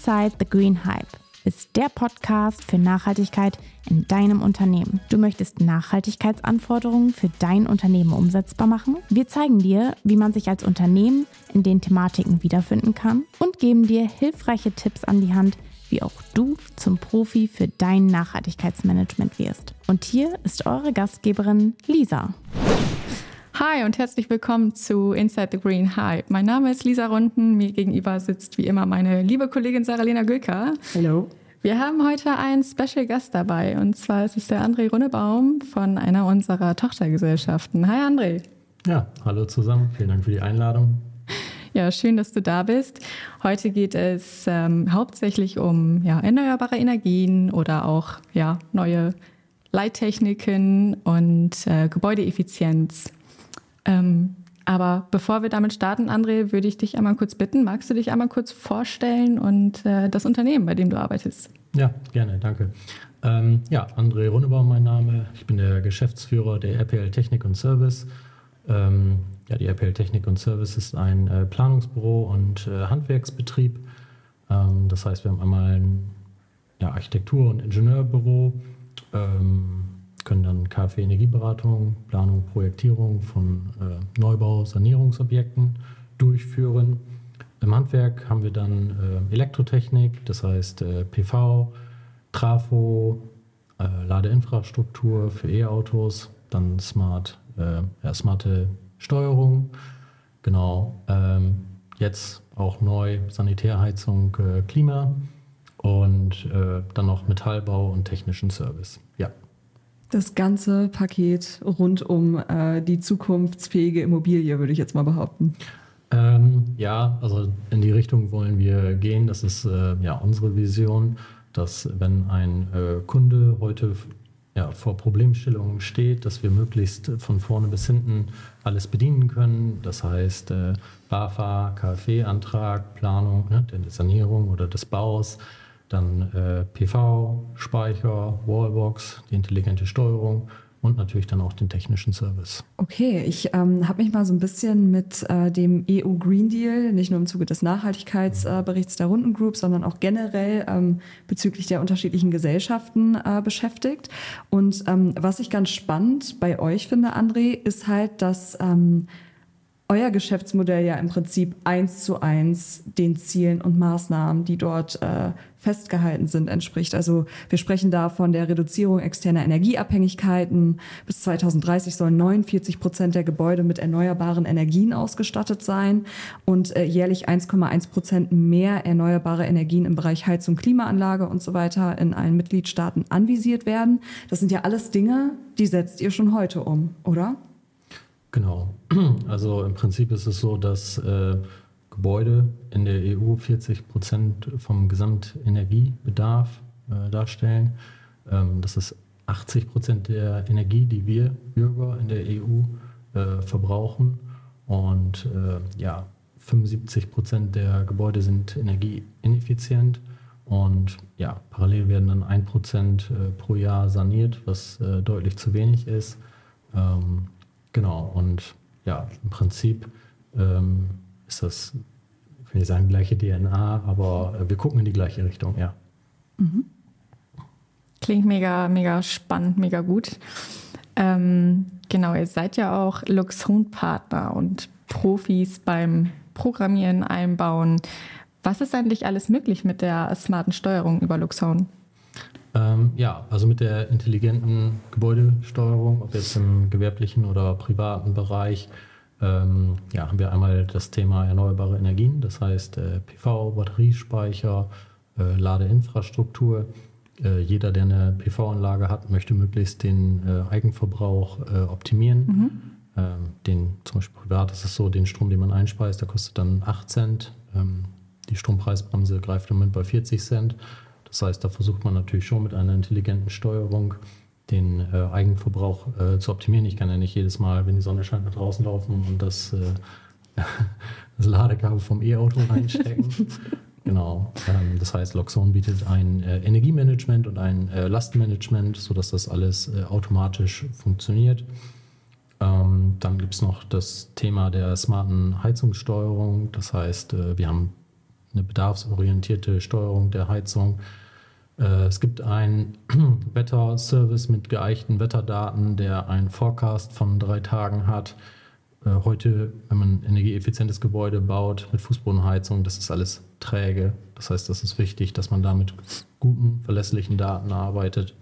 Inside the Green Hype ist der Podcast für Nachhaltigkeit in deinem Unternehmen. Du möchtest Nachhaltigkeitsanforderungen für dein Unternehmen umsetzbar machen? Wir zeigen dir, wie man sich als Unternehmen in den Thematiken wiederfinden kann und geben dir hilfreiche Tipps an die Hand, wie auch du zum Profi für dein Nachhaltigkeitsmanagement wirst. Und hier ist eure Gastgeberin Lisa. Hi und herzlich willkommen zu Inside the Green Hype. Mein Name ist Lisa Runden. Mir gegenüber sitzt wie immer meine liebe Kollegin Saralena Gülker. Hallo. Wir haben heute einen Special Gast dabei und zwar ist es der André Runnebaum von einer unserer Tochtergesellschaften. Hi André. Ja, hallo zusammen. Vielen Dank für die Einladung. Ja, schön, dass du da bist. Heute geht es ähm, hauptsächlich um ja, erneuerbare Energien oder auch ja, neue Leittechniken und äh, Gebäudeeffizienz. Ähm, aber bevor wir damit starten, André, würde ich dich einmal kurz bitten, magst du dich einmal kurz vorstellen und äh, das Unternehmen, bei dem du arbeitest? Ja, gerne, danke. Ähm, ja, André Runnebaum mein Name. Ich bin der Geschäftsführer der RPL Technik und Service. Ähm, ja, die RPL Technik und Service ist ein äh, Planungsbüro und äh, Handwerksbetrieb. Ähm, das heißt, wir haben einmal ein ja, Architektur- und Ingenieurbüro. Ähm, können dann KfW-Energieberatung, Planung, Projektierung von äh, Neubau, Sanierungsobjekten durchführen. Im Handwerk haben wir dann äh, Elektrotechnik, das heißt äh, PV, Trafo, äh, Ladeinfrastruktur für E-Autos, dann smart, äh, ja, smarte Steuerung, genau. Ähm, jetzt auch neu Sanitärheizung, äh, Klima und dann noch Metallbau und technischen Service. Ja das ganze Paket rund um äh, die zukunftsfähige Immobilie, würde ich jetzt mal behaupten. Ähm, ja, also in die Richtung wollen wir gehen. Das ist äh, ja unsere Vision, dass wenn ein äh, Kunde heute ja, vor Problemstellungen steht, dass wir möglichst von vorne bis hinten alles bedienen können. Das heißt, äh, BAFA, KfW-Antrag, Planung ne, der Sanierung oder des Baus, dann äh, PV, Speicher, Wallbox, die intelligente Steuerung und natürlich dann auch den technischen Service. Okay, ich ähm, habe mich mal so ein bisschen mit äh, dem EU Green Deal, nicht nur im Zuge des Nachhaltigkeitsberichts äh, der Runden Group, sondern auch generell ähm, bezüglich der unterschiedlichen Gesellschaften äh, beschäftigt. Und ähm, was ich ganz spannend bei euch finde, André, ist halt, dass ähm, euer Geschäftsmodell ja im Prinzip eins zu eins den Zielen und Maßnahmen, die dort äh, festgehalten sind, entspricht. Also wir sprechen da von der Reduzierung externer Energieabhängigkeiten. Bis 2030 sollen 49 Prozent der Gebäude mit erneuerbaren Energien ausgestattet sein und äh, jährlich 1,1 Prozent mehr erneuerbare Energien im Bereich Heizung, Klimaanlage und so weiter in allen Mitgliedstaaten anvisiert werden. Das sind ja alles Dinge, die setzt ihr schon heute um, oder? Genau. Also im Prinzip ist es so, dass äh, Gebäude in der EU 40 Prozent vom Gesamtenergiebedarf äh, darstellen. Ähm, das ist 80 Prozent der Energie, die wir Bürger in der EU äh, verbrauchen. Und äh, ja, 75 Prozent der Gebäude sind energieineffizient. Und ja, parallel werden dann 1 Prozent äh, pro Jahr saniert, was äh, deutlich zu wenig ist. Ähm, Genau, und ja, im Prinzip ähm, ist das, ich will sagen gleiche DNA, aber wir gucken in die gleiche Richtung, ja. Mhm. Klingt mega, mega spannend, mega gut. Ähm, genau, ihr seid ja auch Luxon-Partner und Profis beim Programmieren, Einbauen. Was ist eigentlich alles möglich mit der smarten Steuerung über Luxon? Ähm, ja, also mit der intelligenten Gebäudesteuerung, ob jetzt im gewerblichen oder privaten Bereich, ähm, ja, haben wir einmal das Thema erneuerbare Energien, das heißt äh, PV, Batteriespeicher, äh, Ladeinfrastruktur. Äh, jeder, der eine PV-Anlage hat, möchte möglichst den äh, Eigenverbrauch äh, optimieren. Mhm. Ähm, den, zum Beispiel privat ist es so, den Strom, den man einspeist, der kostet dann 8 Cent. Ähm, die Strompreisbremse greift im Moment bei 40 Cent. Das heißt, da versucht man natürlich schon mit einer intelligenten Steuerung den äh, Eigenverbrauch äh, zu optimieren. Ich kann ja nicht jedes Mal, wenn die Sonne scheint, nach draußen laufen und das, äh, das Ladekabel vom E-Auto reinstecken. genau. Ähm, das heißt, Loxon bietet ein äh, Energiemanagement und ein äh, Lastmanagement, sodass das alles äh, automatisch funktioniert. Ähm, dann gibt es noch das Thema der smarten Heizungssteuerung. Das heißt, wir haben eine bedarfsorientierte Steuerung der Heizung. Äh, es gibt einen Wetterservice mit geeichten Wetterdaten, der einen Forecast von drei Tagen hat. Äh, heute, wenn man ein energieeffizientes Gebäude baut mit Fußbodenheizung, das ist alles träge. Das heißt, das ist wichtig, dass man da mit guten, verlässlichen Daten arbeitet,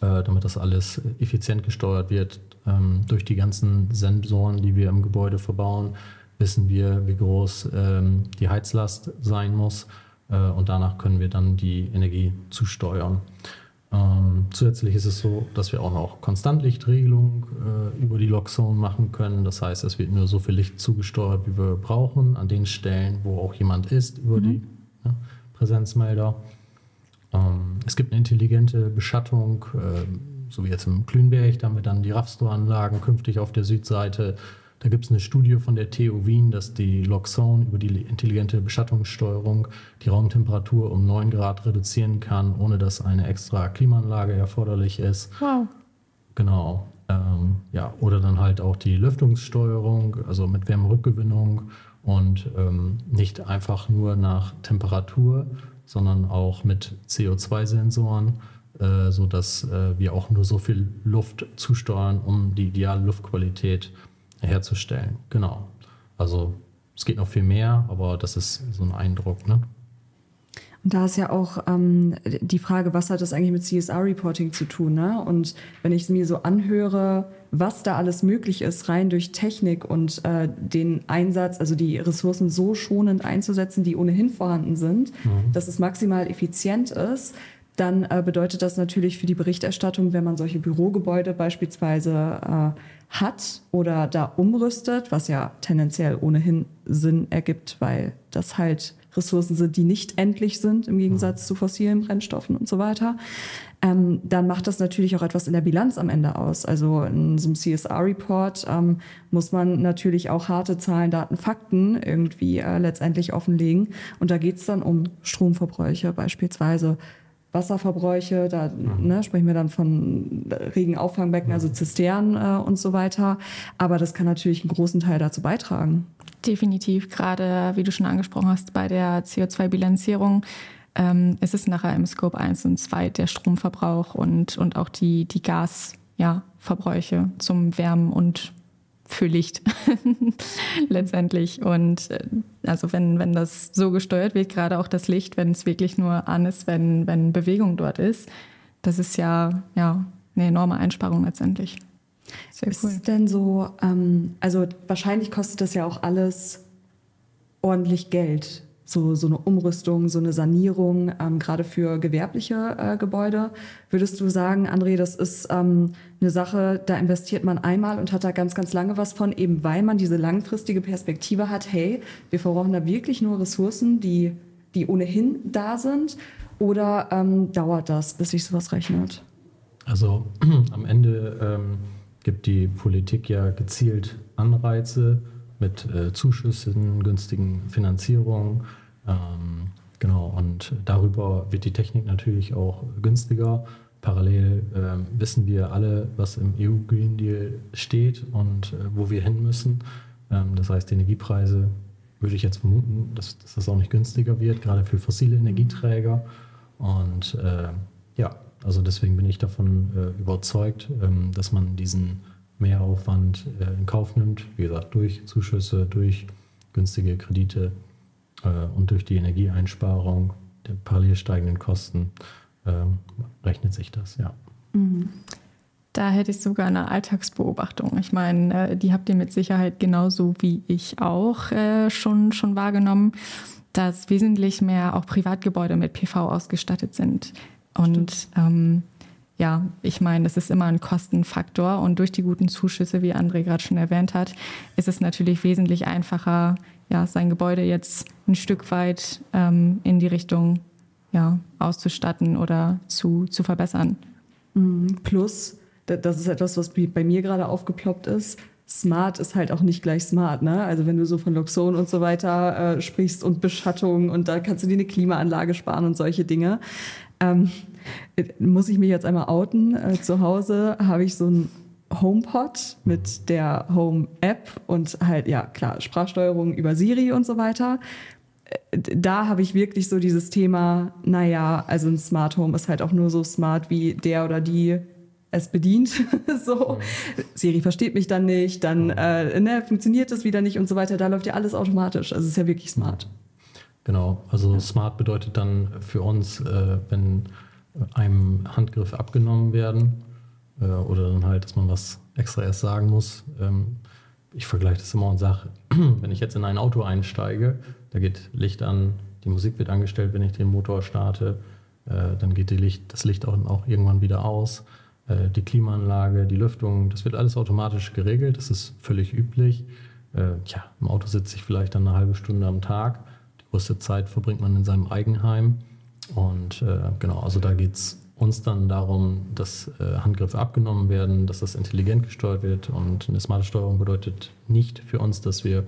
äh, damit das alles effizient gesteuert wird. Ähm, durch die ganzen Sensoren, die wir im Gebäude verbauen, wissen wir, wie groß ähm, die Heizlast sein muss äh, und danach können wir dann die Energie zusteuern. Ähm, zusätzlich ist es so, dass wir auch noch Konstantlichtregelung äh, über die Lockzone machen können. Das heißt, es wird nur so viel Licht zugesteuert, wie wir brauchen, an den Stellen, wo auch jemand ist, über mhm. die ja, Präsenzmelder. Ähm, es gibt eine intelligente Beschattung, äh, so wie jetzt im Klünberg, da haben wir dann die Raffstore-Anlagen künftig auf der Südseite da gibt es eine Studie von der TU Wien, dass die Loxone über die intelligente Beschattungssteuerung die Raumtemperatur um 9 Grad reduzieren kann, ohne dass eine extra Klimaanlage erforderlich ist. Wow. Genau. Ähm, ja, oder dann halt auch die Lüftungssteuerung, also mit Wärmerückgewinnung und ähm, nicht einfach nur nach Temperatur, sondern auch mit CO2-Sensoren, äh, sodass äh, wir auch nur so viel Luft zusteuern, um die ideale Luftqualität zu herzustellen. Genau. Also es geht noch viel mehr, aber das ist so ein Eindruck. Ne? Und da ist ja auch ähm, die Frage, was hat das eigentlich mit CSR-Reporting zu tun? Ne? Und wenn ich es mir so anhöre, was da alles möglich ist, rein durch Technik und äh, den Einsatz, also die Ressourcen so schonend einzusetzen, die ohnehin vorhanden sind, mhm. dass es maximal effizient ist, dann äh, bedeutet das natürlich für die Berichterstattung, wenn man solche Bürogebäude beispielsweise äh, hat oder da umrüstet, was ja tendenziell ohnehin Sinn ergibt, weil das halt Ressourcen sind, die nicht endlich sind im Gegensatz zu fossilen Brennstoffen und so weiter, ähm, dann macht das natürlich auch etwas in der Bilanz am Ende aus. Also in so einem CSR-Report ähm, muss man natürlich auch harte Zahlen, Daten, Fakten irgendwie äh, letztendlich offenlegen. Und da geht es dann um Stromverbräuche beispielsweise, Wasserverbräuche, da mhm. ne, sprechen wir dann von Regenauffangbbecken, also Zisternen äh, und so weiter. Aber das kann natürlich einen großen Teil dazu beitragen. Definitiv, gerade wie du schon angesprochen hast, bei der CO2-Bilanzierung ähm, ist es nachher im Scope 1 und 2 der Stromverbrauch und, und auch die, die Gasverbräuche ja, zum Wärmen und für Licht letztendlich. Und äh, also wenn, wenn das so gesteuert wird, gerade auch das Licht, wenn es wirklich nur an ist, wenn, wenn Bewegung dort ist, das ist ja, ja eine enorme Einsparung letztendlich. Sehr ist cool. denn so, ähm, also wahrscheinlich kostet das ja auch alles ordentlich Geld so, so eine Umrüstung, so eine Sanierung, ähm, gerade für gewerbliche äh, Gebäude. Würdest du sagen, André, das ist ähm, eine Sache, da investiert man einmal und hat da ganz, ganz lange was von, eben weil man diese langfristige Perspektive hat, hey, wir verbrauchen da wirklich nur Ressourcen, die, die ohnehin da sind? Oder ähm, dauert das, bis sich sowas rechnet? Also am Ende ähm, gibt die Politik ja gezielt Anreize mit äh, Zuschüssen, günstigen Finanzierungen ähm, genau, und darüber wird die Technik natürlich auch günstiger. Parallel äh, wissen wir alle, was im EU Green Deal steht und äh, wo wir hin müssen. Ähm, das heißt, die Energiepreise würde ich jetzt vermuten, dass, dass, das auch nicht günstiger wird, gerade für fossile Energieträger. Und äh, ja, also deswegen bin ich davon äh, überzeugt, ähm, dass man diesen Mehraufwand äh, in Kauf nimmt. Wie gesagt, durch Zuschüsse, durch günstige Kredite und durch die Energieeinsparung der parallel steigenden Kosten ähm, rechnet sich das, ja. Mhm. Da hätte ich sogar eine Alltagsbeobachtung. Ich meine, äh, die habt ihr mit Sicherheit genauso wie ich auch äh, schon, schon wahrgenommen, dass wesentlich mehr auch Privatgebäude mit PV ausgestattet sind. Und ähm, ja, ich meine, es ist immer ein Kostenfaktor und durch die guten Zuschüsse, wie André gerade schon erwähnt hat, ist es natürlich wesentlich einfacher, ja, sein Gebäude jetzt ein Stück weit ähm, in die Richtung ja, auszustatten oder zu, zu verbessern. Mhm. Plus, das ist etwas, was bei mir gerade aufgeploppt ist. Smart ist halt auch nicht gleich smart, ne? Also wenn du so von Luxon und so weiter äh, sprichst und Beschattung und da kannst du dir eine Klimaanlage sparen und solche Dinge. Ähm, muss ich mich jetzt einmal outen. Äh, zu Hause habe ich so ein HomePod mit der Home-App und halt, ja, klar, Sprachsteuerung über Siri und so weiter. da habe ich wirklich so dieses Thema, naja, also ein Smart Home ist halt auch nur so smart, wie der oder die es bedient. so, Siri versteht mich dann nicht, dann äh, ne, funktioniert das wieder nicht und so weiter. Da läuft ja alles automatisch. Also es ist ja wirklich smart. Genau, also smart bedeutet dann für uns, äh, wenn einem Handgriffe abgenommen werden äh, oder dann halt, dass man was extra erst sagen muss. Ähm, ich vergleiche das immer und sage, wenn ich jetzt in ein Auto einsteige, da geht Licht an, die Musik wird angestellt, wenn ich den Motor starte, äh, dann geht Licht, das Licht auch, auch irgendwann wieder aus. Äh, die Klimaanlage, die Lüftung, das wird alles automatisch geregelt, das ist völlig üblich. Äh, tja, im Auto sitze ich vielleicht dann eine halbe Stunde am Tag. Die größte Zeit verbringt man in seinem Eigenheim. Und äh, genau, also da geht es uns dann darum, dass äh, Handgriffe abgenommen werden, dass das intelligent gesteuert wird. Und eine smarte Steuerung bedeutet nicht für uns, dass wir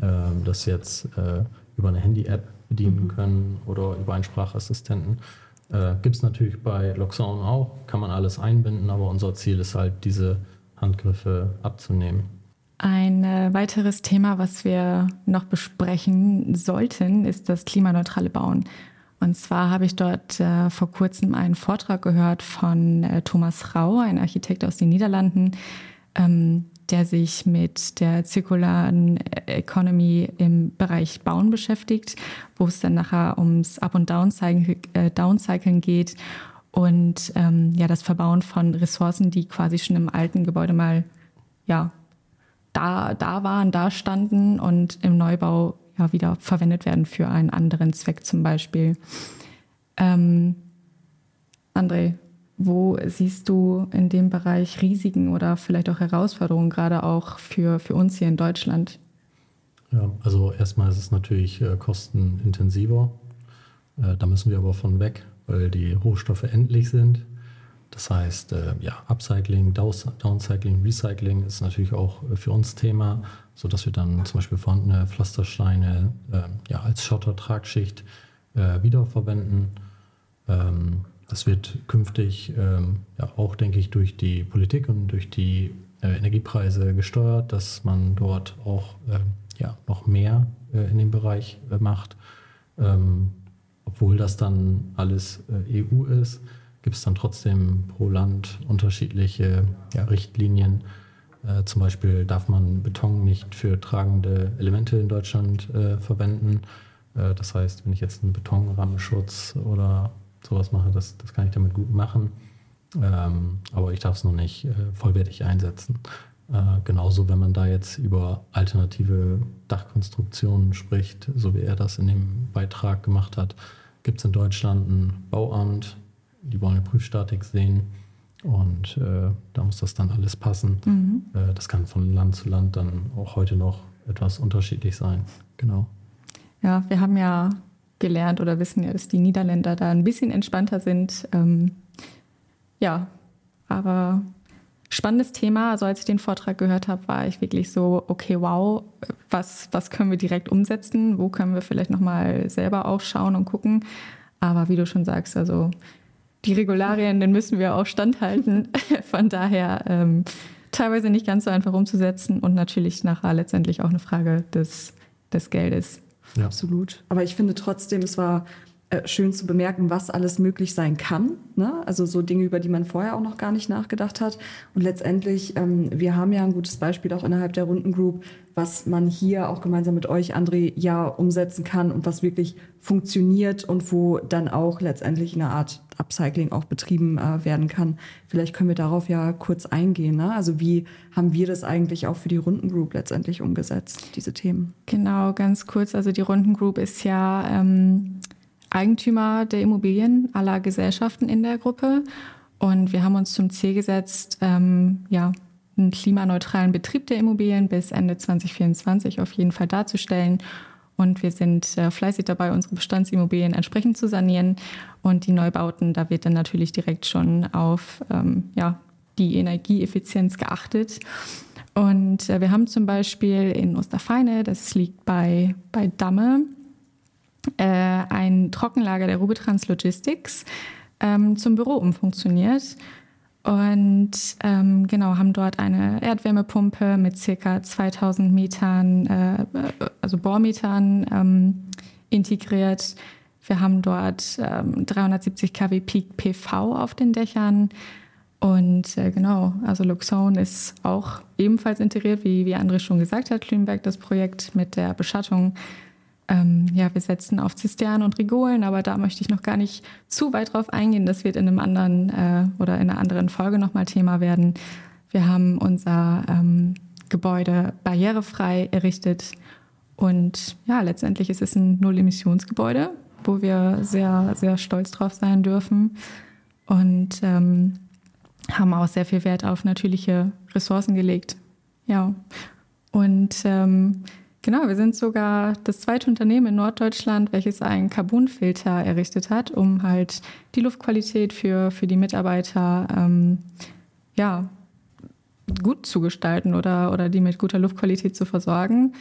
äh, das jetzt äh, über eine Handy-App bedienen mhm. können oder über einen Sprachassistenten. Äh, Gibt es natürlich bei Loxon auch, kann man alles einbinden, aber unser Ziel ist halt, diese Handgriffe abzunehmen. Ein äh, weiteres Thema, was wir noch besprechen sollten, ist das klimaneutrale Bauen. Und zwar habe ich dort äh, vor kurzem einen Vortrag gehört von äh, Thomas Rau, ein Architekt aus den Niederlanden, ähm, der sich mit der zirkularen Economy im Bereich Bauen beschäftigt, wo es dann nachher ums Up- und Downcycling, äh, geht und ähm, ja das Verbauen von Ressourcen, die quasi schon im alten Gebäude mal ja da, da waren, da standen und im Neubau ja, wieder verwendet werden für einen anderen Zweck zum Beispiel. Ähm, André, wo siehst du in dem Bereich Risiken oder vielleicht auch Herausforderungen, gerade auch für, für uns hier in Deutschland? Ja, also erstmal ist es natürlich äh, kostenintensiver. Äh, da müssen wir aber von weg, weil die Rohstoffe endlich sind. Das heißt, äh, ja, Upcycling, Downcycling, Recycling ist natürlich auch äh, für uns Thema, sodass wir dann zum Beispiel vorhandene Pflastersteine äh, ja, als Schottertragschicht äh, wiederverwenden. Ähm, das wird künftig ähm, ja, auch, denke ich, durch die Politik und durch die Energiepreise gesteuert, dass man dort auch ähm, ja, noch mehr in dem Bereich macht. Ähm, obwohl das dann alles EU ist gibt es dann trotzdem pro Land unterschiedliche ja, Richtlinien. Äh, zum Beispiel darf man Beton nicht für tragende Elemente in Deutschland äh, verwenden. Äh, das heißt, wenn ich jetzt einen Betonrahmenschutz oder sowas mache, das, das kann ich damit gut machen. Ähm, aber ich darf es noch nicht äh, vollwertig einsetzen. Äh, genauso, wenn man da jetzt über alternative Dachkonstruktionen spricht, so wie er das in dem Beitrag gemacht hat, gibt es in Deutschland ein Bauamt, die wollen eine Prüfstatik sehen und äh, da muss das dann alles passen. Mhm. Äh, das kann von Land zu Land dann auch heute noch etwas unterschiedlich sein. Genau. Ja, wir haben ja gelernt oder wissen ja, dass die Niederländer da ein bisschen entspannter sind. Ähm, ja, aber spannendes Thema. Also als ich den Vortrag gehört habe, war ich wirklich so, okay, wow, was, was können wir direkt umsetzen? Wo können wir vielleicht nochmal selber auch schauen und gucken? Aber wie du schon sagst, also die Regularien, den müssen wir auch standhalten. Von daher ähm, teilweise nicht ganz so einfach umzusetzen und natürlich nachher letztendlich auch eine Frage des, des Geldes. Ja. Absolut. Aber ich finde trotzdem, es war äh, schön zu bemerken, was alles möglich sein kann. Ne? Also so Dinge, über die man vorher auch noch gar nicht nachgedacht hat. Und letztendlich, ähm, wir haben ja ein gutes Beispiel auch innerhalb der Rundengroup, was man hier auch gemeinsam mit euch, André, ja umsetzen kann und was wirklich funktioniert und wo dann auch letztendlich eine Art Upcycling auch betrieben äh, werden kann. Vielleicht können wir darauf ja kurz eingehen. Ne? Also wie haben wir das eigentlich auch für die Rundengroup letztendlich umgesetzt, diese Themen? Genau, ganz kurz. Also die Rundengroup ist ja ähm, Eigentümer der Immobilien aller Gesellschaften in der Gruppe. Und wir haben uns zum Ziel gesetzt, ähm, ja, einen klimaneutralen Betrieb der Immobilien bis Ende 2024 auf jeden Fall darzustellen. Und wir sind äh, fleißig dabei, unsere Bestandsimmobilien entsprechend zu sanieren. Und die Neubauten, da wird dann natürlich direkt schon auf ähm, ja, die Energieeffizienz geachtet. Und äh, wir haben zum Beispiel in Osterfeine, das liegt bei, bei Damme, äh, ein Trockenlager der Rubitrans Logistics ähm, zum Büro umfunktioniert. Und ähm, genau, haben dort eine Erdwärmepumpe mit circa 2000 Metern, äh, also Bohrmetern ähm, integriert. Wir haben dort ähm, 370 kW Peak PV auf den Dächern. Und äh, genau, also Luxone ist auch ebenfalls integriert, wie, wie André schon gesagt hat, Klünberg, das Projekt mit der Beschattung. Ähm, ja, wir setzen auf Zisternen und Rigolen, aber da möchte ich noch gar nicht zu weit drauf eingehen. Das wird in einem anderen äh, oder in einer anderen Folge nochmal Thema werden. Wir haben unser ähm, Gebäude barrierefrei errichtet und ja, letztendlich ist es ein Null-Emissionsgebäude, wo wir sehr, sehr stolz drauf sein dürfen und ähm, haben auch sehr viel Wert auf natürliche Ressourcen gelegt. Ja, und ähm, genau, wir sind sogar das zweite Unternehmen in Norddeutschland, welches einen Carbonfilter errichtet hat, um halt die Luftqualität für, für die Mitarbeiter ähm, ja, gut zu gestalten oder, oder die mit guter Luftqualität zu versorgen.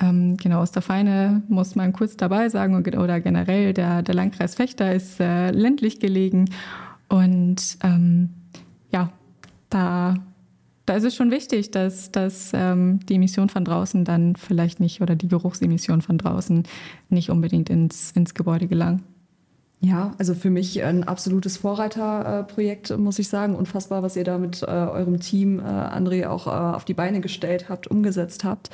Ähm, genau, aus der Feine muss man kurz dabei sagen, oder generell der, der Landkreis Fechter ist äh, ländlich gelegen. Und ähm, ja, da, da ist es schon wichtig, dass, dass ähm, die Emission von draußen dann vielleicht nicht oder die Geruchsemission von draußen nicht unbedingt ins, ins Gebäude gelangen. Ja, also für mich ein absolutes Vorreiterprojekt, muss ich sagen. Unfassbar, was ihr da mit äh, eurem Team, äh, André, auch äh, auf die Beine gestellt habt, umgesetzt habt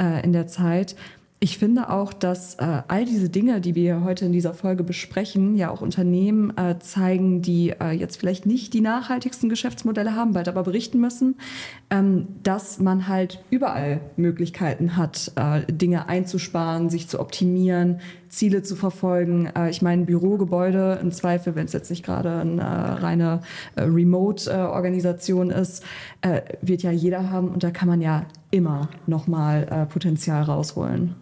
äh, in der Zeit. Ich finde auch, dass äh, all diese Dinge, die wir heute in dieser Folge besprechen, ja auch Unternehmen äh, zeigen, die äh, jetzt vielleicht nicht die nachhaltigsten Geschäftsmodelle haben, bald aber berichten müssen, ähm, dass man halt überall Möglichkeiten hat, äh, Dinge einzusparen, sich zu optimieren, Ziele zu verfolgen. Äh, ich meine, Bürogebäude im Zweifel, wenn es jetzt nicht gerade eine reine äh, Remote-Organisation ist, wird ja jeder haben und da kann man ja immer nochmal Potenzial rausholen.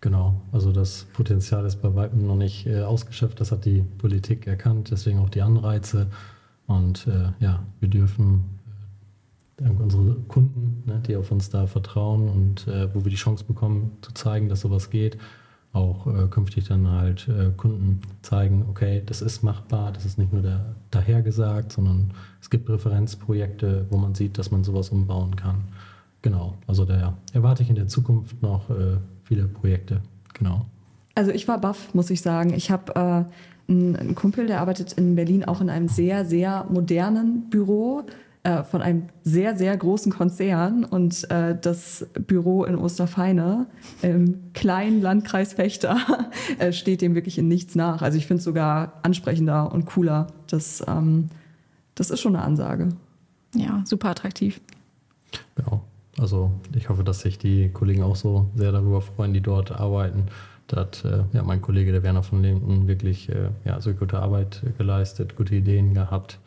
Genau, also das Potenzial ist bei weitem noch nicht äh, ausgeschöpft. Das hat die Politik erkannt, deswegen auch die Anreize. Und äh, ja, wir dürfen äh, dank unserer Kunden, ne, die auf uns da vertrauen und äh, wo wir die Chance bekommen, zu zeigen, dass sowas geht, auch äh, künftig dann halt äh, Kunden zeigen, okay, das ist machbar, das ist nicht nur der, dahergesagt, sondern es gibt Referenzprojekte, wo man sieht, dass man sowas umbauen kann. Genau, also da erwarte ich in der Zukunft noch viele Projekte. Genau. Also ich war baff, muss ich sagen. Ich habe äh, einen, einen Kumpel, der arbeitet in Berlin auch in einem sehr, sehr modernen Büro äh, von einem sehr, sehr großen Konzern und äh, das Büro in Osterfeine im kleinen Landkreis Fechter äh, steht dem wirklich in nichts nach. Also ich finde es sogar ansprechender und cooler. Das, ähm, das ist schon eine Ansage. Ja, super attraktiv. Genau. Also ich hoffe, dass sich die Kollegen auch so sehr darüber freuen, die dort arbeiten. Da hat äh, ja, mein Kollege, der Werner von Linden, wirklich äh, ja, so gute Arbeit geleistet, gute Ideen gehabt.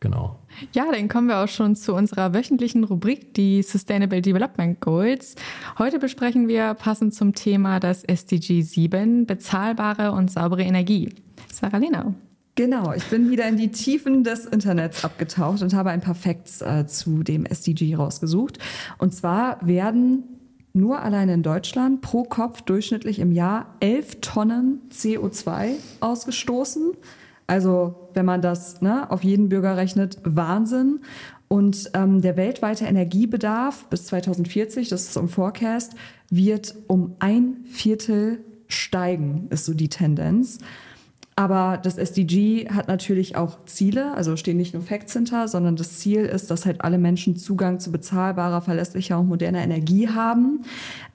Genau. Ja, dann kommen wir auch schon zu unserer wöchentlichen Rubrik, die Sustainable Development Goals. Heute besprechen wir passend zum Thema das SDG 7, bezahlbare und saubere Energie. Sarah Lena. Genau, ich bin wieder in die Tiefen des Internets abgetaucht und habe ein paar Facts äh, zu dem SDG rausgesucht. Und zwar werden nur allein in Deutschland pro Kopf durchschnittlich im Jahr 11 Tonnen CO2 ausgestoßen. Also wenn man das ne, auf jeden Bürger rechnet, Wahnsinn. Und ähm, der weltweite Energiebedarf bis 2040, das ist im Forecast, wird um ein Viertel steigen, ist so die Tendenz. Aber das SDG hat natürlich auch Ziele, also stehen nicht nur Facts hinter, sondern das Ziel ist, dass halt alle Menschen Zugang zu bezahlbarer, verlässlicher und moderner Energie haben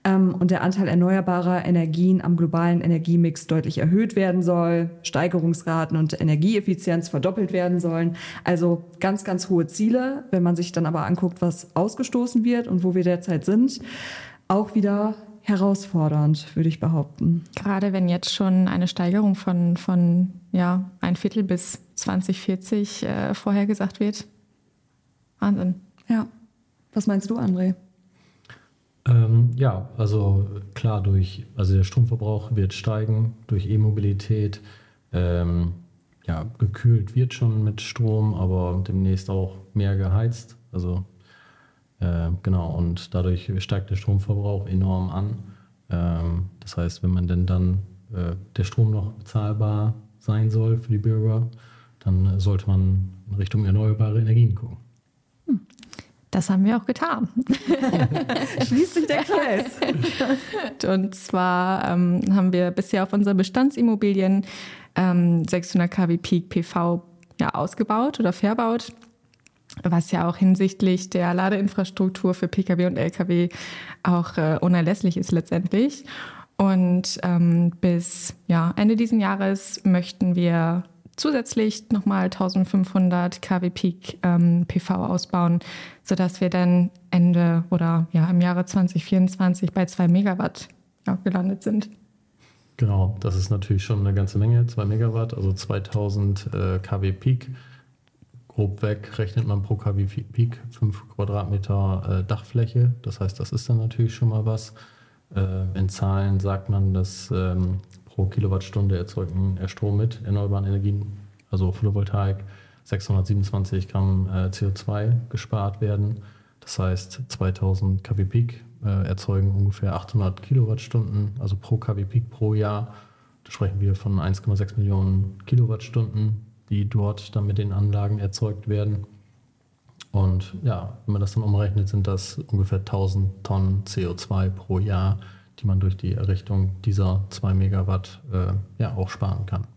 ähm, und der Anteil erneuerbarer Energien am globalen Energiemix deutlich erhöht werden soll, Steigerungsraten und Energieeffizienz verdoppelt werden sollen. Also ganz, ganz hohe Ziele. Wenn man sich dann aber anguckt, was ausgestoßen wird und wo wir derzeit sind, auch wieder herausfordernd, würde ich behaupten. Gerade wenn jetzt schon eine Steigerung von, von ja, ein Viertel bis 2040 äh, vorhergesagt wird. Wahnsinn. Ja. Was meinst du, André? Ähm, ja, also klar, durch, also der Stromverbrauch wird steigen durch E-Mobilität. Ähm, ja, gekühlt wird schon mit Strom, aber demnächst auch mehr geheizt. Also äh, genau, und dadurch steigt der Stromverbrauch enorm an. Ähm, das heißt, wenn man denn dann äh, der Strom noch bezahlbar sein soll für die Bürger, dann sollte man in Richtung erneuerbare Energien gucken. Hm. Das haben wir auch getan. Schließt sich der Kreis. Und zwar ähm, haben wir bisher auf unseren Bestandsimmobilien ähm, 600 kW Peak PV ja, ausgebaut oder verbaut, was ja auch hinsichtlich der Ladeinfrastruktur für Pkw und Lkw auch äh, unerlässlich ist letztendlich. Und ähm, bis ja, Ende dieses Jahres möchten wir zusätzlich nochmal 1500 kW Peak ähm, PV ausbauen, sodass wir dann Ende oder ja im Jahre 2024 bei 2 Megawatt ja, gelandet sind. Genau, das ist natürlich schon eine ganze Menge, 2 Megawatt, also 2000 äh, kW Peak. Grob weg rechnet man pro kW Peak 5 Quadratmeter äh, Dachfläche. Das heißt, das ist dann natürlich schon mal was. Äh, in Zahlen sagt man, dass ähm, pro Kilowattstunde erzeugten Strom mit erneuerbaren Energien, also Photovoltaik, 627 Gramm äh, CO2 gespart werden. Das heißt, 2000 kW Peak äh, erzeugen ungefähr 800 Kilowattstunden, also pro kW Peak pro Jahr. Da sprechen wir von 1,6 Millionen Kilowattstunden, die dort dann mit den Anlagen erzeugt werden. Und ja, wenn man das dann umrechnet, sind das ungefähr 1000 Tonnen CO2 pro Jahr, die man durch die Errichtung dieser 2 Megawatt äh, ja auch sparen kann.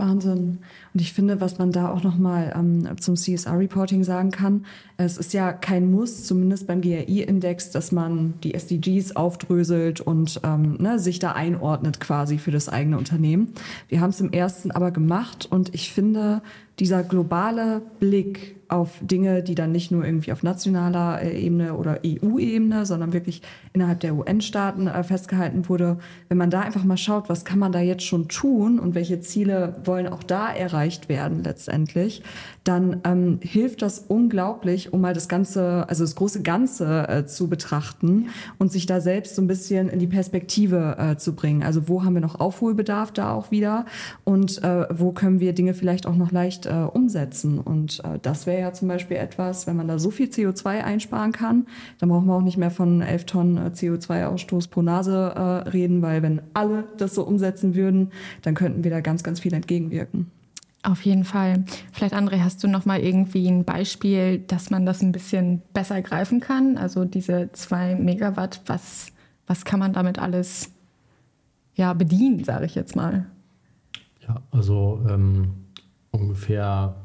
Wahnsinn. Und ich finde, was man da auch nochmal ähm, zum CSR-Reporting sagen kann, es ist ja kein Muss, zumindest beim GRI-Index, dass man die SDGs aufdröselt und ähm, ne, sich da einordnet quasi für das eigene Unternehmen. Wir haben es im ersten aber gemacht und ich finde, dieser globale Blick auf Dinge, die dann nicht nur irgendwie auf nationaler äh, Ebene oder EU-Ebene, sondern wirklich innerhalb der UN-Staaten äh, festgehalten wurde. Wenn man da einfach mal schaut, was kann man da jetzt schon tun und welche Ziele wollen auch da erreicht werden letztendlich, dann ähm, hilft das unglaublich, um mal das Ganze, also das große Ganze äh, zu betrachten und sich da selbst so ein bisschen in die Perspektive äh, zu bringen. Also wo haben wir noch Aufholbedarf da auch wieder und äh, wo können wir Dinge vielleicht auch noch leicht äh, umsetzen. Und äh, das wäre ja zum Beispiel etwas, wenn man da so viel CO2 einsparen kann, dann brauchen wir auch nicht mehr von 11 Tonnen äh, CO2-Ausstoß pro Nase äh, reden, weil wenn alle das so umsetzen würden, dann könnten wir da ganz, ganz viel entgegenwirken. Auf jeden Fall. Vielleicht, André, hast du noch mal irgendwie ein Beispiel, dass man das ein bisschen besser greifen kann? Also diese zwei Megawatt, was, was kann man damit alles ja, bedienen, sage ich jetzt mal? Ja, also ähm, ungefähr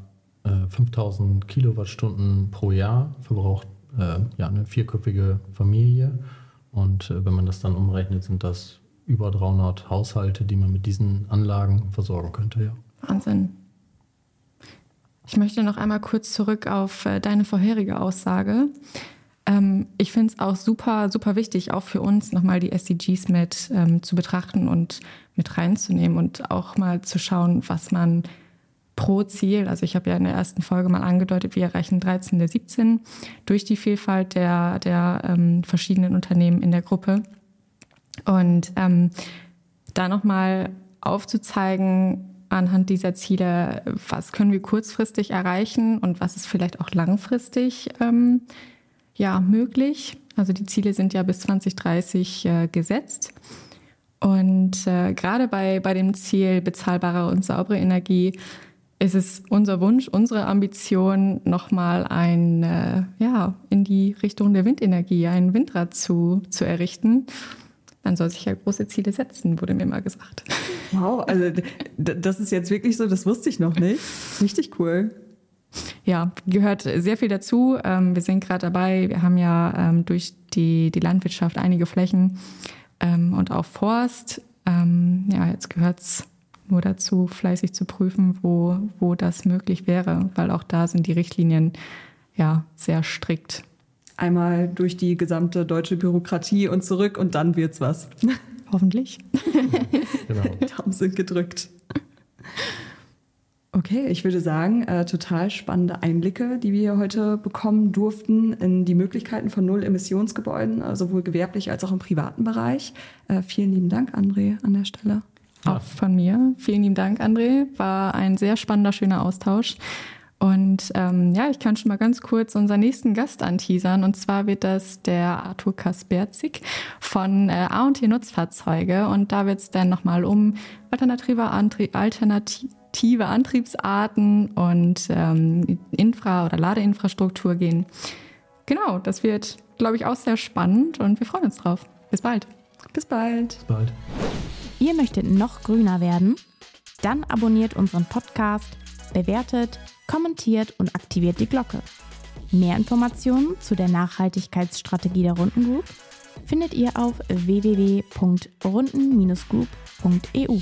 äh, 5000 Kilowattstunden pro Jahr verbraucht äh, ja, eine vierköpfige Familie. Und äh, wenn man das dann umrechnet, sind das über 300 Haushalte, die man mit diesen Anlagen versorgen könnte. Ja. Wahnsinn. Ich möchte noch einmal kurz zurück auf äh, deine vorherige Aussage. Ähm, ich finde es auch super, super wichtig, auch für uns nochmal die SDGs mit ähm, zu betrachten und mit reinzunehmen und auch mal zu schauen, was man pro Ziel, also ich habe ja in der ersten Folge mal angedeutet, wir erreichen 13 der 17 durch die Vielfalt der, der ähm, verschiedenen Unternehmen in der Gruppe. Und ähm, da nochmal aufzuzeigen, anhand dieser Ziele, was können wir kurzfristig erreichen und was ist vielleicht auch langfristig ähm, ja, möglich. Also die Ziele sind ja bis 2030 äh, gesetzt. Und äh, gerade bei, bei dem Ziel bezahlbare und saubere Energie ist es unser Wunsch, unsere Ambition, nochmal ein, äh, ja, in die Richtung der Windenergie, ein Windrad zu, zu errichten. Man soll sich ja große Ziele setzen, wurde mir mal gesagt. Wow, also das ist jetzt wirklich so, das wusste ich noch nicht. Richtig cool. Ja, gehört sehr viel dazu. Ähm, wir sind gerade dabei, wir haben ja ähm, durch die, die Landwirtschaft einige Flächen ähm, und auch Forst. Ja, jetzt gehört es nur dazu, fleißig zu prüfen, wo, wo das möglich wäre, weil auch da sind die Richtlinien ja sehr strikt. Einmal durch die gesamte deutsche Bürokratie und zurück und dann wird's was. Hoffentlich. genau. Daumen sind gedrückt. Okay, ich würde sagen, äh, total spannende Einblicke, die wir heute bekommen durften in die Möglichkeiten von Null-Emissionsgebäuden, äh, sowohl gewerblich als auch im privaten Bereich. Äh, vielen lieben Dank, André, an der Stelle. Auch von mir. Vielen lieben Dank, André. War ein sehr spannender, schöner Austausch. Und ähm, ja, ich kann schon mal ganz kurz unseren nächsten Gast anteasern. Und zwar wird das der Arthur Kasperzig von äh, A&T Nutzfahrzeuge. Und da wird es dann nochmal um alternative, Antrie alternative Antriebsarten und ähm, Infra- oder Ladeinfrastruktur gehen. genau, das wird, glaube ich, auch sehr spannend und wir freuen uns drauf. Bis bald. Bis bald. Bis bald. Ihr möchtet noch grüner werden? Dann abonniert unseren Podcast, bewertet, kommentiert und aktiviert die Glocke. Mehr Informationen zu der Nachhaltigkeitsstrategie der Runden Group findet ihr auf www.runden-group.eu.